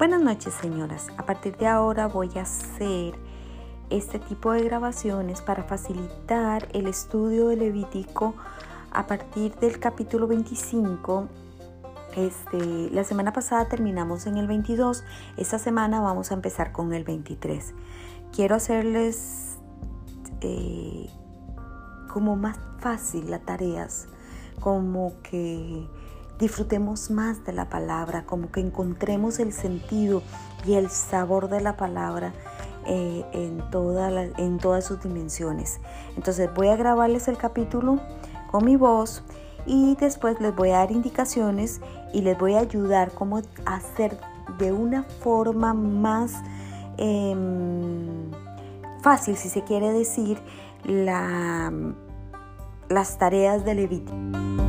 Buenas noches señoras, a partir de ahora voy a hacer este tipo de grabaciones para facilitar el estudio de Levítico a partir del capítulo 25. Este, la semana pasada terminamos en el 22, esta semana vamos a empezar con el 23. Quiero hacerles eh, como más fácil las tareas, como que disfrutemos más de la palabra, como que encontremos el sentido y el sabor de la palabra eh, en, en todas sus dimensiones. Entonces voy a grabarles el capítulo con mi voz y después les voy a dar indicaciones y les voy a ayudar cómo hacer de una forma más em, fácil, si se quiere decir, la, las tareas de Levítico.